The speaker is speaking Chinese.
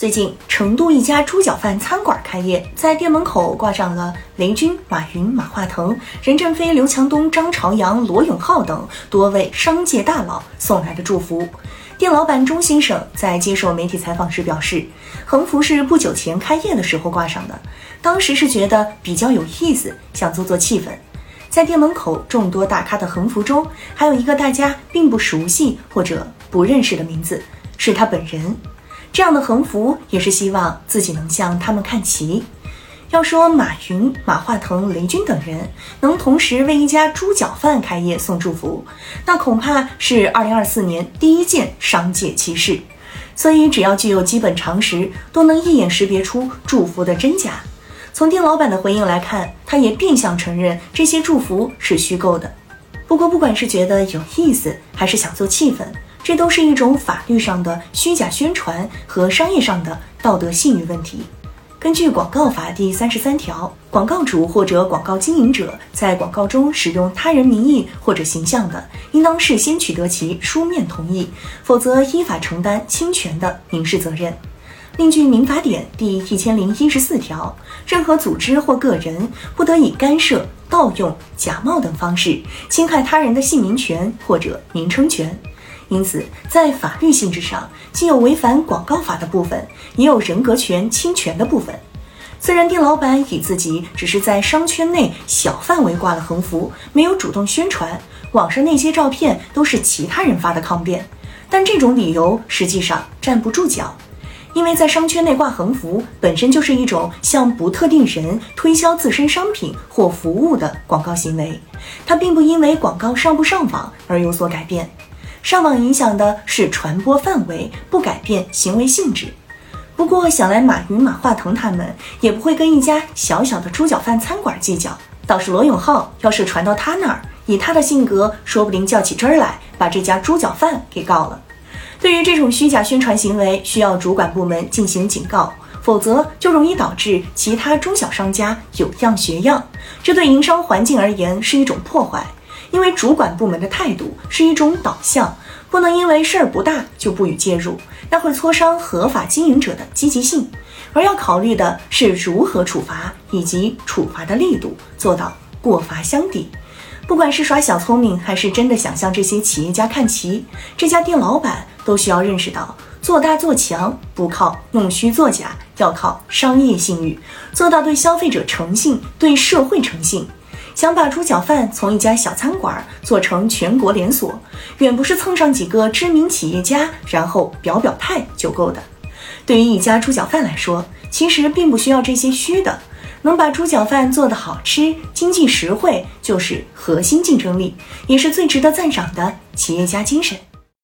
最近，成都一家猪脚饭餐馆开业，在店门口挂上了雷军、马云、马化腾、任正非、刘强东、张朝阳、罗永浩等多位商界大佬送来的祝福。店老板钟先生在接受媒体采访时表示，横幅是不久前开业的时候挂上的，当时是觉得比较有意思，想做做气氛。在店门口众多大咖的横幅中，还有一个大家并不熟悉或者不认识的名字，是他本人。这样的横幅也是希望自己能向他们看齐。要说马云、马化腾、雷军等人能同时为一家猪脚饭开业送祝福，那恐怕是二零二四年第一件商界奇事。所以，只要具有基本常识，都能一眼识别出祝福的真假。从店老板的回应来看，他也变相承认这些祝福是虚构的。不过，不管是觉得有意思，还是想做气氛。这都是一种法律上的虚假宣传和商业上的道德信誉问题。根据广告法第三十三条，广告主或者广告经营者在广告中使用他人名义或者形象的，应当事先取得其书面同意，否则依法承担侵权的民事责任。另据民法典第一千零一十四条，任何组织或个人不得以干涉、盗用、假冒等方式侵害他人的姓名权或者名称权。因此，在法律性质上，既有违反广告法的部分，也有人格权侵权的部分。虽然店老板以自己只是在商圈内小范围挂了横幅，没有主动宣传，网上那些照片都是其他人发的抗辩，但这种理由实际上站不住脚，因为在商圈内挂横幅本身就是一种向不特定人推销自身商品或服务的广告行为，它并不因为广告上不上网而有所改变。上网影响的是传播范围，不改变行为性质。不过想来，马云、马化腾他们也不会跟一家小小的猪脚饭餐馆计较。倒是罗永浩，要是传到他那儿，以他的性格，说不定较起真儿来，把这家猪脚饭给告了。对于这种虚假宣传行为，需要主管部门进行警告，否则就容易导致其他中小商家有样学样，这对营商环境而言是一种破坏。因为主管部门的态度是一种导向，不能因为事儿不大就不予介入，那会挫伤合法经营者的积极性。而要考虑的是如何处罚以及处罚的力度，做到过罚相抵。不管是耍小聪明，还是真的想向这些企业家看齐，这家店老板都需要认识到，做大做强不靠弄虚作假，要靠商业信誉，做到对消费者诚信，对社会诚信。想把猪脚饭从一家小餐馆做成全国连锁，远不是蹭上几个知名企业家，然后表表态就够的。对于一家猪脚饭来说，其实并不需要这些虚的，能把猪脚饭做得好吃、经济实惠，就是核心竞争力，也是最值得赞赏的企业家精神。